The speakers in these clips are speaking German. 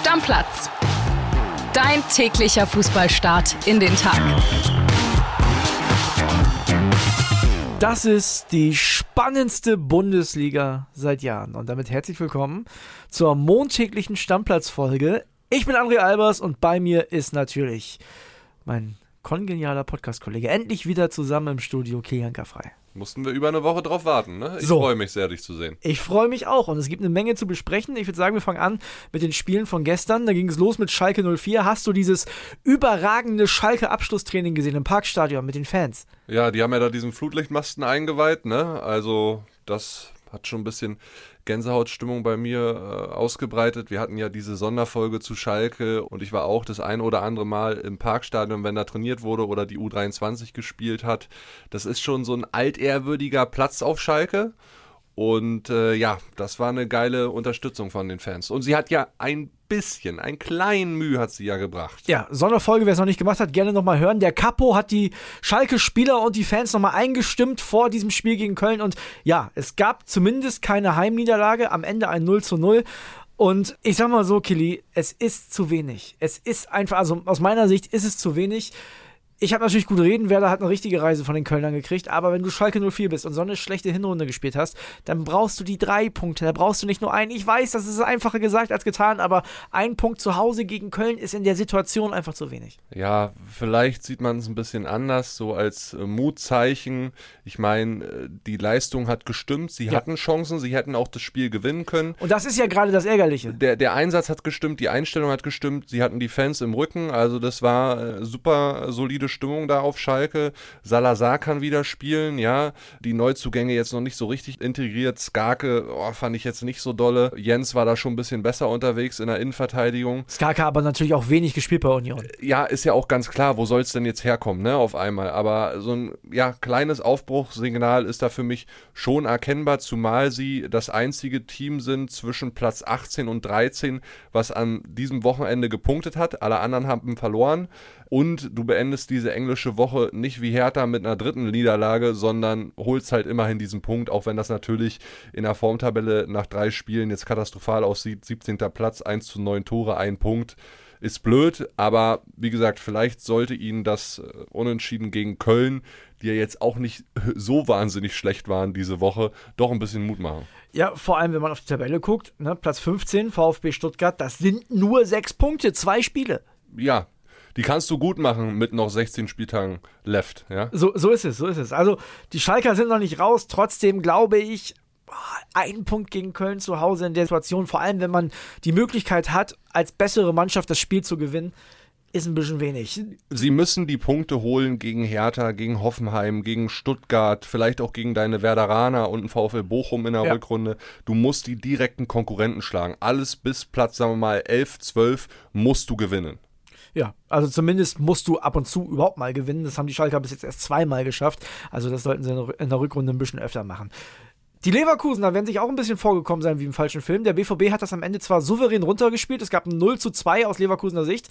Stammplatz. Dein täglicher Fußballstart in den Tag. Das ist die spannendste Bundesliga seit Jahren. Und damit herzlich willkommen zur montäglichen Stammplatzfolge. Ich bin André Albers und bei mir ist natürlich mein kongenialer Podcast-Kollege. Endlich wieder zusammen im Studio, Kilian Frei. Mussten wir über eine Woche drauf warten, ne? Ich so. freue mich sehr, dich zu sehen. Ich freue mich auch und es gibt eine Menge zu besprechen. Ich würde sagen, wir fangen an mit den Spielen von gestern. Da ging es los mit Schalke 04. Hast du dieses überragende Schalke-Abschlusstraining gesehen im Parkstadion mit den Fans? Ja, die haben ja da diesen Flutlichtmasten eingeweiht, ne? Also, das hat schon ein bisschen Gänsehautstimmung bei mir äh, ausgebreitet. Wir hatten ja diese Sonderfolge zu Schalke und ich war auch das ein oder andere Mal im Parkstadion, wenn da trainiert wurde oder die U23 gespielt hat. Das ist schon so ein altehrwürdiger Platz auf Schalke. Und äh, ja, das war eine geile Unterstützung von den Fans. Und sie hat ja ein bisschen, ein kleinen Mühe hat sie ja gebracht. Ja, Sonderfolge, wer es noch nicht gemacht hat, gerne nochmal hören. Der Capo hat die Schalke-Spieler und die Fans nochmal eingestimmt vor diesem Spiel gegen Köln. Und ja, es gab zumindest keine Heimniederlage, am Ende ein 0 zu 0. Und ich sag mal so, Kili, es ist zu wenig. Es ist einfach, also aus meiner Sicht ist es zu wenig ich habe natürlich gut reden, Werder hat eine richtige Reise von den Kölnern gekriegt, aber wenn du Schalke 04 bist und so eine schlechte Hinrunde gespielt hast, dann brauchst du die drei Punkte, da brauchst du nicht nur einen. Ich weiß, das ist einfacher gesagt als getan, aber ein Punkt zu Hause gegen Köln ist in der Situation einfach zu wenig. Ja, vielleicht sieht man es ein bisschen anders, so als äh, Mutzeichen. Ich meine, äh, die Leistung hat gestimmt, sie ja. hatten Chancen, sie hätten auch das Spiel gewinnen können. Und das ist ja gerade das Ärgerliche. Der, der Einsatz hat gestimmt, die Einstellung hat gestimmt, sie hatten die Fans im Rücken, also das war äh, super solide Stimmung da auf Schalke. Salazar kann wieder spielen, ja. Die Neuzugänge jetzt noch nicht so richtig integriert. Skarke oh, fand ich jetzt nicht so dolle. Jens war da schon ein bisschen besser unterwegs in der Innenverteidigung. Skarke aber natürlich auch wenig gespielt bei Union. Ja, ist ja auch ganz klar, wo soll es denn jetzt herkommen, ne, auf einmal. Aber so ein ja, kleines Aufbruchssignal ist da für mich schon erkennbar, zumal sie das einzige Team sind zwischen Platz 18 und 13, was an diesem Wochenende gepunktet hat. Alle anderen haben verloren und du beendest diese englische Woche nicht wie Hertha mit einer dritten Niederlage, sondern holst halt immerhin diesen Punkt, auch wenn das natürlich in der Formtabelle nach drei Spielen jetzt katastrophal aussieht. 17. Platz, 1 zu 9 Tore, ein Punkt. Ist blöd, aber wie gesagt, vielleicht sollte ihnen das äh, Unentschieden gegen Köln, die ja jetzt auch nicht so wahnsinnig schlecht waren diese Woche, doch ein bisschen Mut machen. Ja, vor allem, wenn man auf die Tabelle guckt, ne, Platz 15, VfB Stuttgart, das sind nur sechs Punkte, zwei Spiele. Ja, die kannst du gut machen mit noch 16 Spieltagen left, ja? So, so ist es, so ist es. Also, die Schalker sind noch nicht raus, trotzdem glaube ich, ein Punkt gegen Köln zu Hause in der Situation, vor allem wenn man die Möglichkeit hat, als bessere Mannschaft das Spiel zu gewinnen, ist ein bisschen wenig. Sie müssen die Punkte holen gegen Hertha, gegen Hoffenheim, gegen Stuttgart, vielleicht auch gegen deine Werderaner und ein VfL Bochum in der ja. Rückrunde. Du musst die direkten Konkurrenten schlagen. Alles bis Platz, sagen wir mal, 11, 12 musst du gewinnen. Ja, also zumindest musst du ab und zu überhaupt mal gewinnen. Das haben die Schalker bis jetzt erst zweimal geschafft. Also das sollten sie in der Rückrunde ein bisschen öfter machen. Die Leverkusener werden sich auch ein bisschen vorgekommen sein wie im falschen Film. Der BVB hat das am Ende zwar souverän runtergespielt. Es gab ein 0 zu 2 aus Leverkusener Sicht.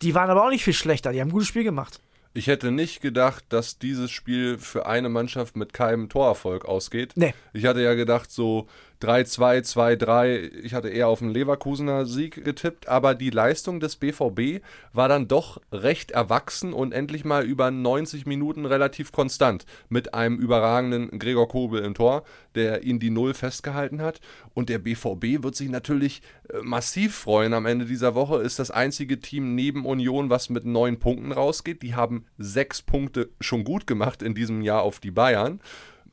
Die waren aber auch nicht viel schlechter. Die haben ein gutes Spiel gemacht. Ich hätte nicht gedacht, dass dieses Spiel für eine Mannschaft mit keinem Torerfolg ausgeht. Nee. Ich hatte ja gedacht, so 3-2, 2-3. Ich hatte eher auf einen Leverkusener Sieg getippt, aber die Leistung des BVB war dann doch recht erwachsen und endlich mal über 90 Minuten relativ konstant mit einem überragenden Gregor Kobel im Tor, der ihn die Null festgehalten hat. Und der BVB wird sich natürlich äh, massiv freuen. Am Ende dieser Woche ist das einzige Team neben Union, was mit neun Punkten rausgeht. Die haben sechs Punkte schon gut gemacht in diesem Jahr auf die Bayern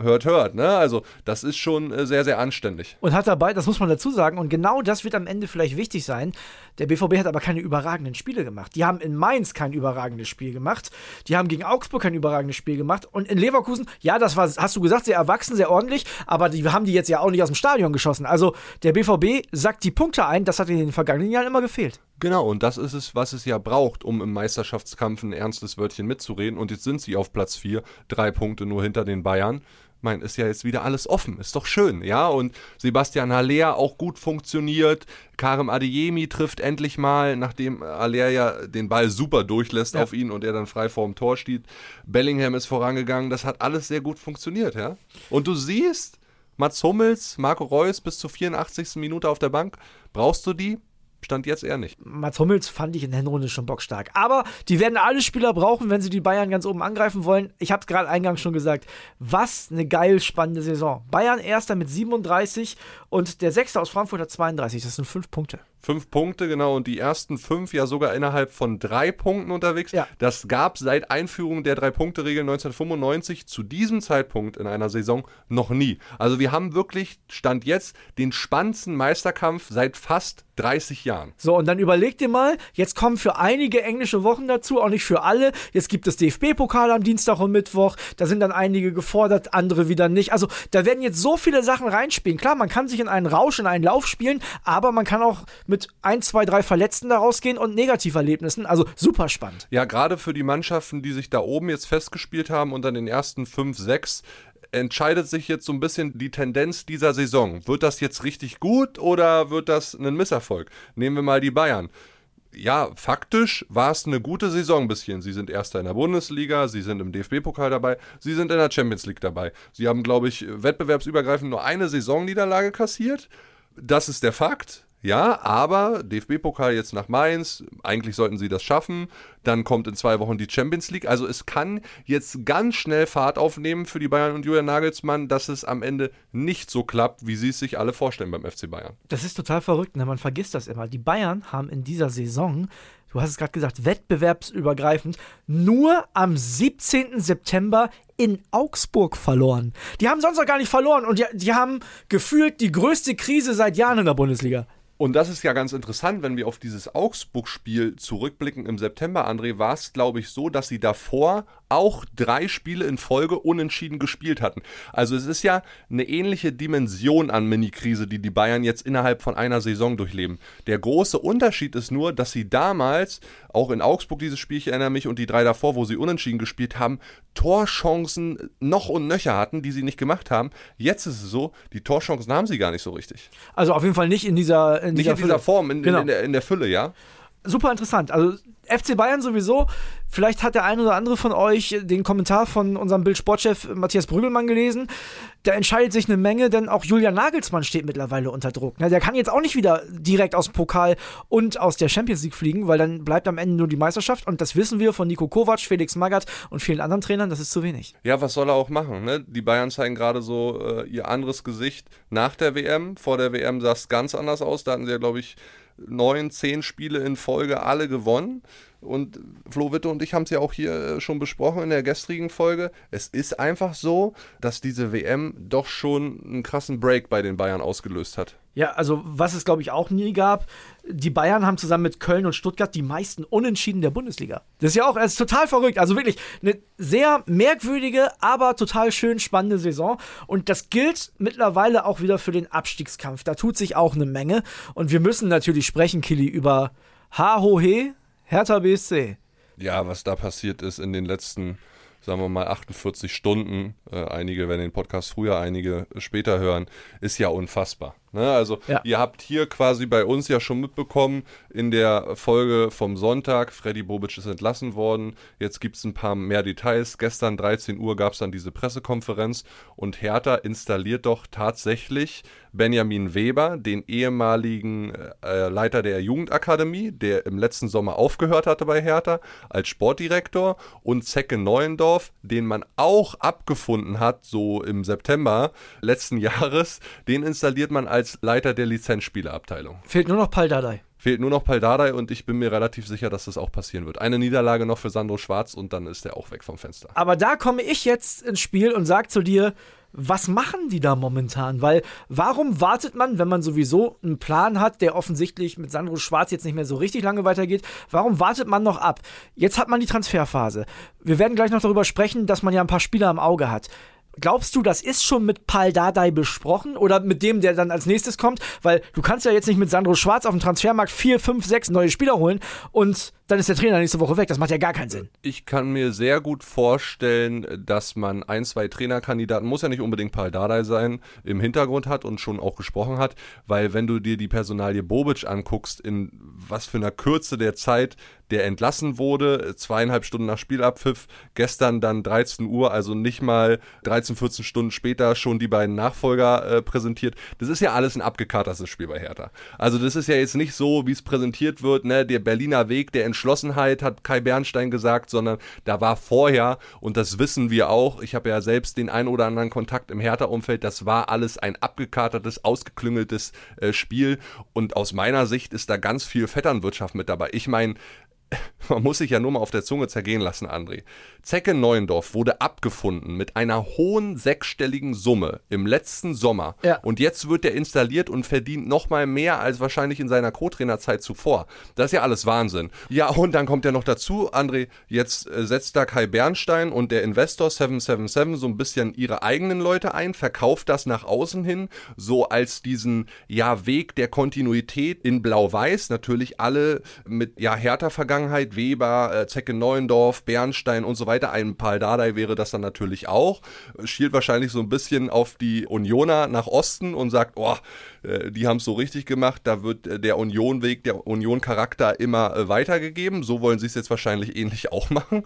hört, hört. Ne? Also das ist schon äh, sehr, sehr anständig. Und hat dabei, das muss man dazu sagen, und genau das wird am Ende vielleicht wichtig sein. Der BVB hat aber keine überragenden Spiele gemacht. Die haben in Mainz kein überragendes Spiel gemacht. Die haben gegen Augsburg kein überragendes Spiel gemacht. Und in Leverkusen, ja, das war, hast du gesagt, sehr erwachsen, sehr ordentlich, aber die haben die jetzt ja auch nicht aus dem Stadion geschossen. Also der BVB sagt die Punkte ein, das hat in den vergangenen Jahren immer gefehlt. Genau, und das ist es, was es ja braucht, um im Meisterschaftskampf ein ernstes Wörtchen mitzureden. Und jetzt sind sie auf Platz 4, drei Punkte nur hinter den Bayern mein, ist ja jetzt wieder alles offen, ist doch schön, ja. Und Sebastian Haller auch gut funktioniert. Karim Adeyemi trifft endlich mal, nachdem Haller ja den Ball super durchlässt ja. auf ihn und er dann frei vorm Tor steht. Bellingham ist vorangegangen, das hat alles sehr gut funktioniert, ja. Und du siehst, Mats Hummels, Marco Reus bis zur 84. Minute auf der Bank, brauchst du die? Stand jetzt eher nicht. Mats Hummels fand ich in der Hinrunde schon bockstark. Aber die werden alle Spieler brauchen, wenn sie die Bayern ganz oben angreifen wollen. Ich habe es gerade eingangs schon gesagt. Was eine geil spannende Saison. Bayern erster mit 37 und der Sechste aus Frankfurt hat 32. Das sind fünf Punkte. Fünf Punkte, genau, und die ersten fünf ja sogar innerhalb von drei Punkten unterwegs. Ja. Das gab seit Einführung der Drei-Punkte-Regel 1995 zu diesem Zeitpunkt in einer Saison noch nie. Also wir haben wirklich, Stand jetzt, den spannendsten Meisterkampf seit fast 30 Jahren. So, und dann überleg dir mal, jetzt kommen für einige englische Wochen dazu, auch nicht für alle. Jetzt gibt es DFB-Pokal am Dienstag und Mittwoch. Da sind dann einige gefordert, andere wieder nicht. Also da werden jetzt so viele Sachen reinspielen. Klar, man kann sich in einen Rausch, in einen Lauf spielen, aber man kann auch mit ein, zwei, drei Verletzten daraus gehen und Negativerlebnissen. Also super spannend. Ja, gerade für die Mannschaften, die sich da oben jetzt festgespielt haben und dann den ersten fünf, sechs entscheidet sich jetzt so ein bisschen die Tendenz dieser Saison. Wird das jetzt richtig gut oder wird das ein Misserfolg? Nehmen wir mal die Bayern ja, faktisch war es eine gute Saison bis hierhin. Sie sind Erster in der Bundesliga, sie sind im DFB-Pokal dabei, sie sind in der Champions League dabei. Sie haben, glaube ich, wettbewerbsübergreifend nur eine Saisonniederlage kassiert. Das ist der Fakt. Ja, aber DFB-Pokal jetzt nach Mainz, eigentlich sollten sie das schaffen. Dann kommt in zwei Wochen die Champions League. Also es kann jetzt ganz schnell Fahrt aufnehmen für die Bayern und Julian Nagelsmann, dass es am Ende nicht so klappt, wie sie es sich alle vorstellen beim FC Bayern. Das ist total verrückt, ne? man vergisst das immer. Die Bayern haben in dieser Saison, du hast es gerade gesagt, wettbewerbsübergreifend, nur am 17. September in Augsburg verloren. Die haben sonst noch gar nicht verloren und die, die haben gefühlt die größte Krise seit Jahren in der Bundesliga. Und das ist ja ganz interessant, wenn wir auf dieses Augsburg-Spiel zurückblicken im September, André, war es, glaube ich, so, dass sie davor auch drei Spiele in Folge unentschieden gespielt hatten. Also es ist ja eine ähnliche Dimension an Mini-Krise, die die Bayern jetzt innerhalb von einer Saison durchleben. Der große Unterschied ist nur, dass sie damals, auch in Augsburg dieses Spiel, ich erinnere mich, und die drei davor, wo sie unentschieden gespielt haben, Torchancen noch und nöcher hatten, die sie nicht gemacht haben. Jetzt ist es so, die Torchancen haben sie gar nicht so richtig. Also auf jeden Fall nicht in dieser, in nicht dieser, in dieser Form, in, genau. in, der, in der Fülle, ja super interessant. Also FC Bayern sowieso. Vielleicht hat der eine oder andere von euch den Kommentar von unserem Bild-Sportchef Matthias Brügelmann gelesen. Da entscheidet sich eine Menge, denn auch Julian Nagelsmann steht mittlerweile unter Druck. der kann jetzt auch nicht wieder direkt aus dem Pokal und aus der Champions League fliegen, weil dann bleibt am Ende nur die Meisterschaft. Und das wissen wir von Nico Kovac, Felix Magath und vielen anderen Trainern, das ist zu wenig. Ja, was soll er auch machen? Ne? Die Bayern zeigen gerade so äh, ihr anderes Gesicht nach der WM. Vor der WM sah es ganz anders aus. Da hatten sie ja, glaube ich, neun, zehn Spiele in Folge alle gewonnen. Und Flo Witte und ich haben es ja auch hier äh, schon besprochen in der gestrigen Folge. Es ist einfach so, dass diese WM doch schon einen krassen Break bei den Bayern ausgelöst hat. Ja, also was es glaube ich auch nie gab, die Bayern haben zusammen mit Köln und Stuttgart die meisten Unentschieden der Bundesliga. Das ist ja auch ist total verrückt. Also wirklich eine sehr merkwürdige, aber total schön spannende Saison. Und das gilt mittlerweile auch wieder für den Abstiegskampf. Da tut sich auch eine Menge. Und wir müssen natürlich sprechen, Kili, über Hahohe, Hertha BSC. Ja, was da passiert ist in den letzten sagen wir mal 48 Stunden, äh, einige werden den Podcast früher, einige später hören, ist ja unfassbar. Ne? Also ja. ihr habt hier quasi bei uns ja schon mitbekommen, in der Folge vom Sonntag, Freddy Bobic ist entlassen worden, jetzt gibt es ein paar mehr Details. Gestern 13 Uhr gab es dann diese Pressekonferenz und Hertha installiert doch tatsächlich Benjamin Weber, den ehemaligen äh, Leiter der Jugendakademie, der im letzten Sommer aufgehört hatte bei Hertha, als Sportdirektor und Zecke Neuendorf, den man auch abgefunden hat, so im September letzten Jahres, den installiert man als Leiter der Lizenzspielerabteilung. Fehlt nur noch Dardai. Fehlt nur noch Paul Dardai und ich bin mir relativ sicher, dass das auch passieren wird. Eine Niederlage noch für Sandro Schwarz und dann ist er auch weg vom Fenster. Aber da komme ich jetzt ins Spiel und sage zu dir, was machen die da momentan? Weil warum wartet man, wenn man sowieso einen Plan hat, der offensichtlich mit Sandro Schwarz jetzt nicht mehr so richtig lange weitergeht, warum wartet man noch ab? Jetzt hat man die Transferphase. Wir werden gleich noch darüber sprechen, dass man ja ein paar Spieler im Auge hat. Glaubst du, das ist schon mit Pal Dardai besprochen oder mit dem, der dann als nächstes kommt? Weil du kannst ja jetzt nicht mit Sandro Schwarz auf dem Transfermarkt vier, fünf, sechs neue Spieler holen und dann ist der Trainer nächste Woche weg. Das macht ja gar keinen Sinn. Ich kann mir sehr gut vorstellen, dass man ein, zwei Trainerkandidaten, muss ja nicht unbedingt Paul Dardai sein, im Hintergrund hat und schon auch gesprochen hat, weil wenn du dir die Personalie Bobic anguckst, in was für einer Kürze der Zeit der entlassen wurde, zweieinhalb Stunden nach Spielabpfiff, gestern dann 13 Uhr, also nicht mal 13, 14 Stunden später schon die beiden Nachfolger äh, präsentiert. Das ist ja alles ein abgekatertes Spiel bei Hertha. Also das ist ja jetzt nicht so, wie es präsentiert wird, ne, der Berliner Weg der Entschlossenheit, hat Kai Bernstein gesagt, sondern da war vorher, und das wissen wir auch, ich habe ja selbst den ein oder anderen Kontakt im Hertha-Umfeld, das war alles ein abgekatertes, ausgeklüngeltes äh, Spiel und aus meiner Sicht ist da ganz viel Vetternwirtschaft mit dabei. Ich meine, man muss sich ja nur mal auf der Zunge zergehen lassen, André. Zecke Neuendorf wurde abgefunden mit einer hohen sechsstelligen Summe im letzten Sommer. Ja. Und jetzt wird er installiert und verdient nochmal mehr als wahrscheinlich in seiner Co-Trainerzeit zuvor. Das ist ja alles Wahnsinn. Ja, und dann kommt ja noch dazu, André, jetzt äh, setzt da Kai Bernstein und der Investor 777 so ein bisschen ihre eigenen Leute ein, verkauft das nach außen hin, so als diesen, ja, Weg der Kontinuität in Blau-Weiß. Natürlich alle mit, ja, härter Vergangenheit, Weber, äh, Zecke Neuendorf, Bernstein und so weiter. Ein Paul Dardai wäre das dann natürlich auch. Schielt wahrscheinlich so ein bisschen auf die Unioner nach Osten und sagt, oh, äh, die haben es so richtig gemacht, da wird äh, der Unionweg, der Union-Charakter immer äh, weitergegeben. So wollen sie es jetzt wahrscheinlich ähnlich auch machen.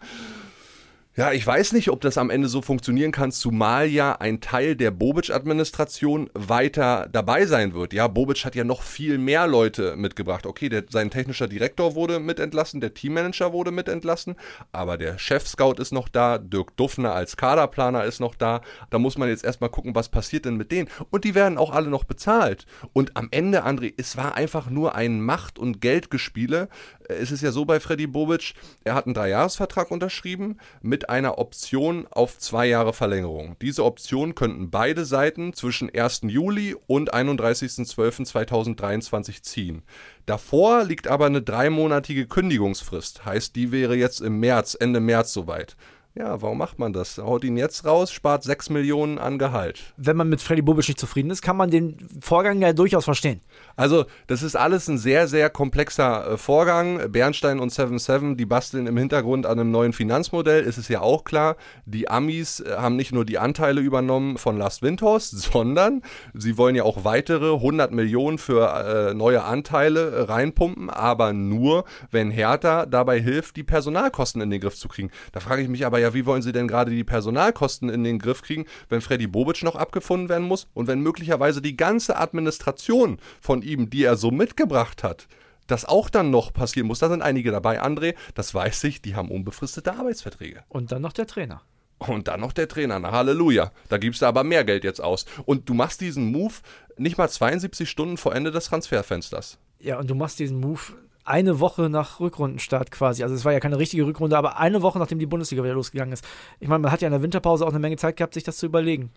Ja, ich weiß nicht, ob das am Ende so funktionieren kann, zumal ja ein Teil der Bobic-Administration weiter dabei sein wird. Ja, Bobic hat ja noch viel mehr Leute mitgebracht. Okay, der, sein technischer Direktor wurde mitentlassen, der Teammanager wurde mitentlassen, aber der Chef-Scout ist noch da, Dirk Duffner als Kaderplaner ist noch da. Da muss man jetzt erstmal gucken, was passiert denn mit denen. Und die werden auch alle noch bezahlt. Und am Ende, André, es war einfach nur ein Macht- und Geldgespiele. Es ist ja so bei Freddy Bobic, er hat einen Dreijahresvertrag unterschrieben mit einer Option auf zwei Jahre Verlängerung. Diese Option könnten beide Seiten zwischen 1. Juli und 31.12.2023 ziehen. Davor liegt aber eine dreimonatige Kündigungsfrist, heißt die wäre jetzt im März, Ende März soweit. Ja, warum macht man das? Haut ihn jetzt raus, spart 6 Millionen an Gehalt. Wenn man mit Freddy Bobic nicht zufrieden ist, kann man den Vorgang ja durchaus verstehen. Also, das ist alles ein sehr, sehr komplexer äh, Vorgang. Bernstein und 77, die basteln im Hintergrund an einem neuen Finanzmodell, ist es ja auch klar. Die Amis äh, haben nicht nur die Anteile übernommen von Last Windhorst, sondern sie wollen ja auch weitere 100 Millionen für äh, neue Anteile äh, reinpumpen, aber nur, wenn Hertha dabei hilft, die Personalkosten in den Griff zu kriegen. Da frage ich mich aber ja, wie wollen sie denn gerade die Personalkosten in den Griff kriegen, wenn Freddy Bobic noch abgefunden werden muss und wenn möglicherweise die ganze Administration von ihm, die er so mitgebracht hat, das auch dann noch passieren muss. Da sind einige dabei, André, das weiß ich, die haben unbefristete Arbeitsverträge. Und dann noch der Trainer. Und dann noch der Trainer, na Halleluja. Da gibst du aber mehr Geld jetzt aus. Und du machst diesen Move nicht mal 72 Stunden vor Ende des Transferfensters. Ja, und du machst diesen Move eine Woche nach Rückrundenstart quasi. Also es war ja keine richtige Rückrunde, aber eine Woche nachdem die Bundesliga wieder losgegangen ist. Ich meine, man hat ja in der Winterpause auch eine Menge Zeit gehabt, sich das zu überlegen.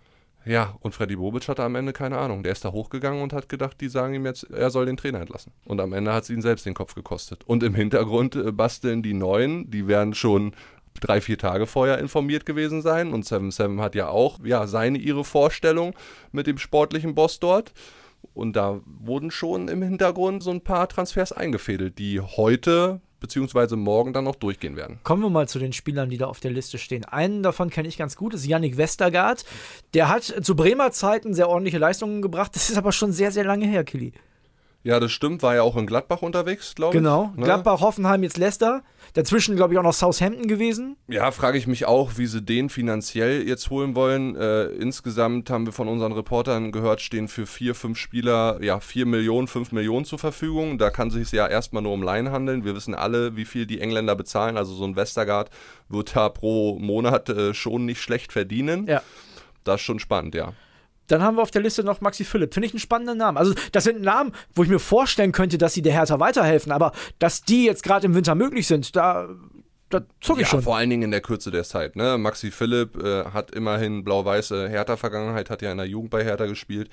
Ja, und Freddy Bobic hatte am Ende keine Ahnung. Der ist da hochgegangen und hat gedacht, die sagen ihm jetzt, er soll den Trainer entlassen. Und am Ende hat es ihn selbst den Kopf gekostet. Und im Hintergrund äh, basteln die Neuen, die werden schon drei, vier Tage vorher informiert gewesen sein. Und 7-7 hat ja auch ja, seine, ihre Vorstellung mit dem sportlichen Boss dort. Und da wurden schon im Hintergrund so ein paar Transfers eingefädelt, die heute beziehungsweise morgen dann noch durchgehen werden. Kommen wir mal zu den Spielern, die da auf der Liste stehen. Einen davon kenne ich ganz gut, ist Yannick Westergaard. Der hat zu Bremer Zeiten sehr ordentliche Leistungen gebracht. Das ist aber schon sehr, sehr lange her, Killy. Ja, das stimmt. War ja auch in Gladbach unterwegs, glaube ich. Genau. Ne? Gladbach, Hoffenheim, jetzt Leicester. Dazwischen, glaube ich, auch noch Southampton gewesen. Ja, frage ich mich auch, wie sie den finanziell jetzt holen wollen. Äh, insgesamt haben wir von unseren Reportern gehört, stehen für vier, fünf Spieler ja vier Millionen, fünf Millionen zur Verfügung. Da kann sich ja erstmal nur um Laien handeln. Wir wissen alle, wie viel die Engländer bezahlen. Also so ein Westergaard wird da pro Monat äh, schon nicht schlecht verdienen. Ja. Das ist schon spannend, ja. Dann haben wir auf der Liste noch Maxi Philipp. Finde ich einen spannenden Namen. Also, das sind Namen, wo ich mir vorstellen könnte, dass sie der Hertha weiterhelfen. Aber dass die jetzt gerade im Winter möglich sind, da da zucke ich ja, schon. vor allen Dingen in der Kürze der Zeit. Ne? Maxi Philipp äh, hat immerhin blau-weiße Hertha-Vergangenheit, hat ja in der Jugend bei Hertha gespielt,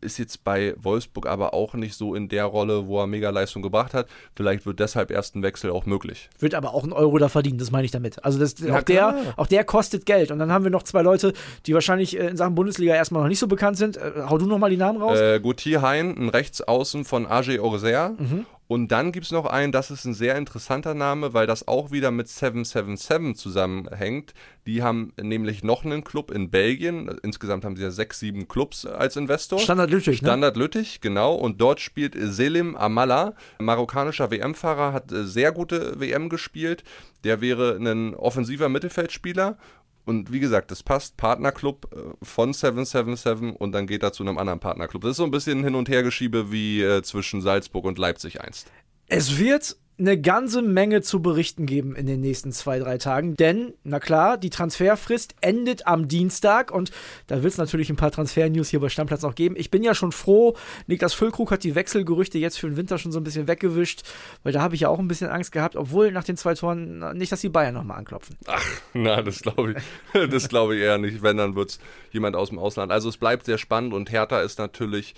ist jetzt bei Wolfsburg aber auch nicht so in der Rolle, wo er Mega-Leistung gebracht hat. Vielleicht wird deshalb erst ein Wechsel auch möglich. Wird aber auch ein Euro da verdienen, das meine ich damit. Also das, ja, auch, der, auch der kostet Geld. Und dann haben wir noch zwei Leute, die wahrscheinlich äh, in Sachen Bundesliga erstmal noch nicht so bekannt sind. Äh, hau du nochmal die Namen raus. Äh, Gauthier Hein, ein Rechtsaußen von AG Auxerre. Mhm Und dann gibt es noch einen, das ist ein sehr interessanter Name, weil das auch wieder mit 777 zusammenhängt. Die haben nämlich noch einen Club in Belgien. Insgesamt haben sie ja sechs, sieben Clubs als Investor. Standard Lüttich, Standard ne? Lüttich, genau. Und dort spielt Selim Amala, marokkanischer WM-Fahrer, hat äh, sehr gute WM gespielt. Der wäre ein offensiver Mittelfeldspieler und wie gesagt, das passt. Partnerclub äh, von 777 und dann geht er zu einem anderen Partnerclub. Das ist so ein bisschen hin und her geschiebe wie äh, zwischen Salzburg und Leipzig einst. Es wird eine ganze Menge zu berichten geben in den nächsten zwei, drei Tagen. Denn, na klar, die Transferfrist endet am Dienstag und da wird es natürlich ein paar Transfer-News hier bei Stammplatz noch geben. Ich bin ja schon froh, Niklas Füllkrug hat die Wechselgerüchte jetzt für den Winter schon so ein bisschen weggewischt, weil da habe ich ja auch ein bisschen Angst gehabt, obwohl nach den zwei Toren nicht, dass die Bayern nochmal anklopfen. Ach, na, das glaube ich, das ich eher nicht. Wenn, dann wird es jemand aus dem Ausland. Also es bleibt sehr spannend und Hertha ist natürlich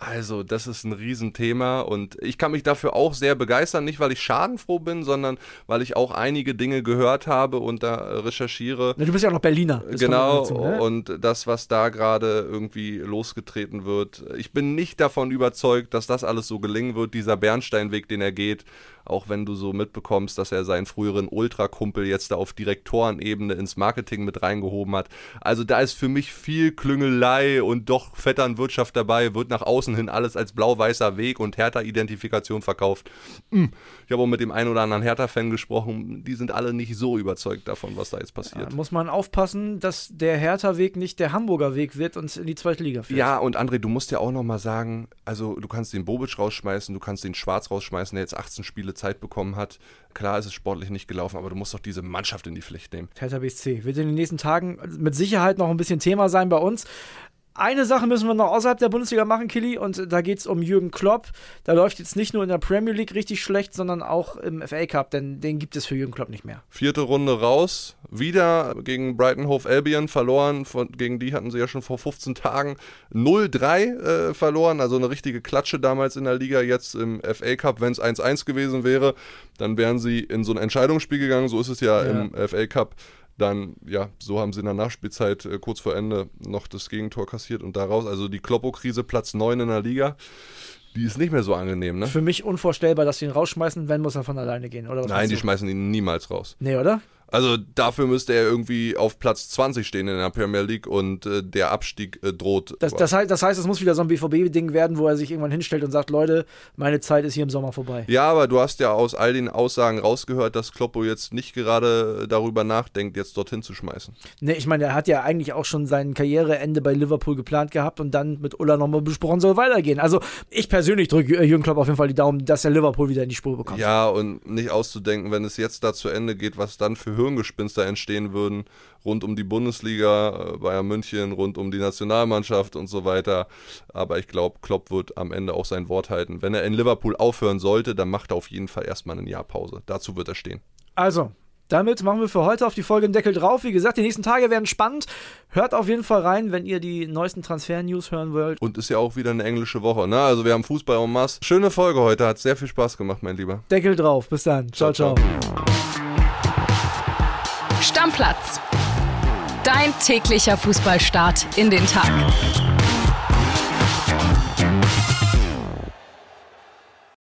also, das ist ein Riesenthema und ich kann mich dafür auch sehr begeistern, nicht weil ich schadenfroh bin, sondern weil ich auch einige Dinge gehört habe und da recherchiere. du bist ja auch noch Berliner. Genau, dazu, ne? und das, was da gerade irgendwie losgetreten wird. Ich bin nicht davon überzeugt, dass das alles so gelingen wird, dieser Bernsteinweg, den er geht auch wenn du so mitbekommst, dass er seinen früheren Ultrakumpel jetzt da auf Direktorenebene ins Marketing mit reingehoben hat. Also da ist für mich viel Klüngelei und doch Vetternwirtschaft dabei, wird nach außen hin alles als blau-weißer Weg und Hertha-Identifikation verkauft. Hm. Ich habe auch mit dem einen oder anderen Hertha-Fan gesprochen, die sind alle nicht so überzeugt davon, was da jetzt passiert. Ja, muss man aufpassen, dass der Hertha-Weg nicht der Hamburger Weg wird und in die zweite Liga führt. Ja, und André, du musst ja auch nochmal sagen, also du kannst den Bobic rausschmeißen, du kannst den Schwarz rausschmeißen, der jetzt 18 Spiele Zeit bekommen hat. Klar ist es sportlich nicht gelaufen, aber du musst doch diese Mannschaft in die Pflicht nehmen. Hertha BSC wird in den nächsten Tagen mit Sicherheit noch ein bisschen Thema sein bei uns. Eine Sache müssen wir noch außerhalb der Bundesliga machen, Killy, und da geht es um Jürgen Klopp. Da läuft jetzt nicht nur in der Premier League richtig schlecht, sondern auch im FA Cup, denn den gibt es für Jürgen Klopp nicht mehr. Vierte Runde raus, wieder gegen Brighton Hove Albion verloren. Von, gegen die hatten sie ja schon vor 15 Tagen 0-3 äh, verloren, also eine richtige Klatsche damals in der Liga. Jetzt im FA Cup, wenn es 1-1 gewesen wäre, dann wären sie in so ein Entscheidungsspiel gegangen. So ist es ja, ja. im FA Cup dann, ja, so haben sie in der Nachspielzeit äh, kurz vor Ende noch das Gegentor kassiert und daraus, also die Kloppo-Krise, Platz 9 in der Liga. Die ist nicht mehr so angenehm, ne? Für mich unvorstellbar, dass sie ihn rausschmeißen, wenn muss er von alleine gehen, oder was Nein, die schmeißen ihn niemals raus. Nee, oder? Also dafür müsste er irgendwie auf Platz 20 stehen in der Premier League und äh, der Abstieg äh, droht. Das, das, heißt, das heißt, es muss wieder so ein BVB-Ding werden, wo er sich irgendwann hinstellt und sagt, Leute, meine Zeit ist hier im Sommer vorbei. Ja, aber du hast ja aus all den Aussagen rausgehört, dass Kloppo jetzt nicht gerade darüber nachdenkt, jetzt dorthin zu schmeißen. Ne, ich meine, er hat ja eigentlich auch schon sein Karriereende bei Liverpool geplant gehabt und dann mit Ulla nochmal besprochen, soll weitergehen. Also ich persönlich drücke Jürgen Klopp auf jeden Fall die Daumen, dass er Liverpool wieder in die Spur bekommt. Ja, und nicht auszudenken, wenn es jetzt da zu Ende geht, was dann für Hirngespinster entstehen würden, rund um die Bundesliga, äh, Bayern München, rund um die Nationalmannschaft und so weiter. Aber ich glaube, Klopp wird am Ende auch sein Wort halten. Wenn er in Liverpool aufhören sollte, dann macht er auf jeden Fall erstmal ein Jahr Pause. Dazu wird er stehen. Also, damit machen wir für heute auf die Folge einen Deckel drauf. Wie gesagt, die nächsten Tage werden spannend. Hört auf jeden Fall rein, wenn ihr die neuesten Transfer-News hören wollt. Und ist ja auch wieder eine englische Woche, ne? Also wir haben Fußball en masse. Schöne Folge heute, hat sehr viel Spaß gemacht, mein Lieber. Deckel drauf, bis dann. ciao. ciao. ciao. Stammplatz. Dein täglicher Fußballstart in den Tag.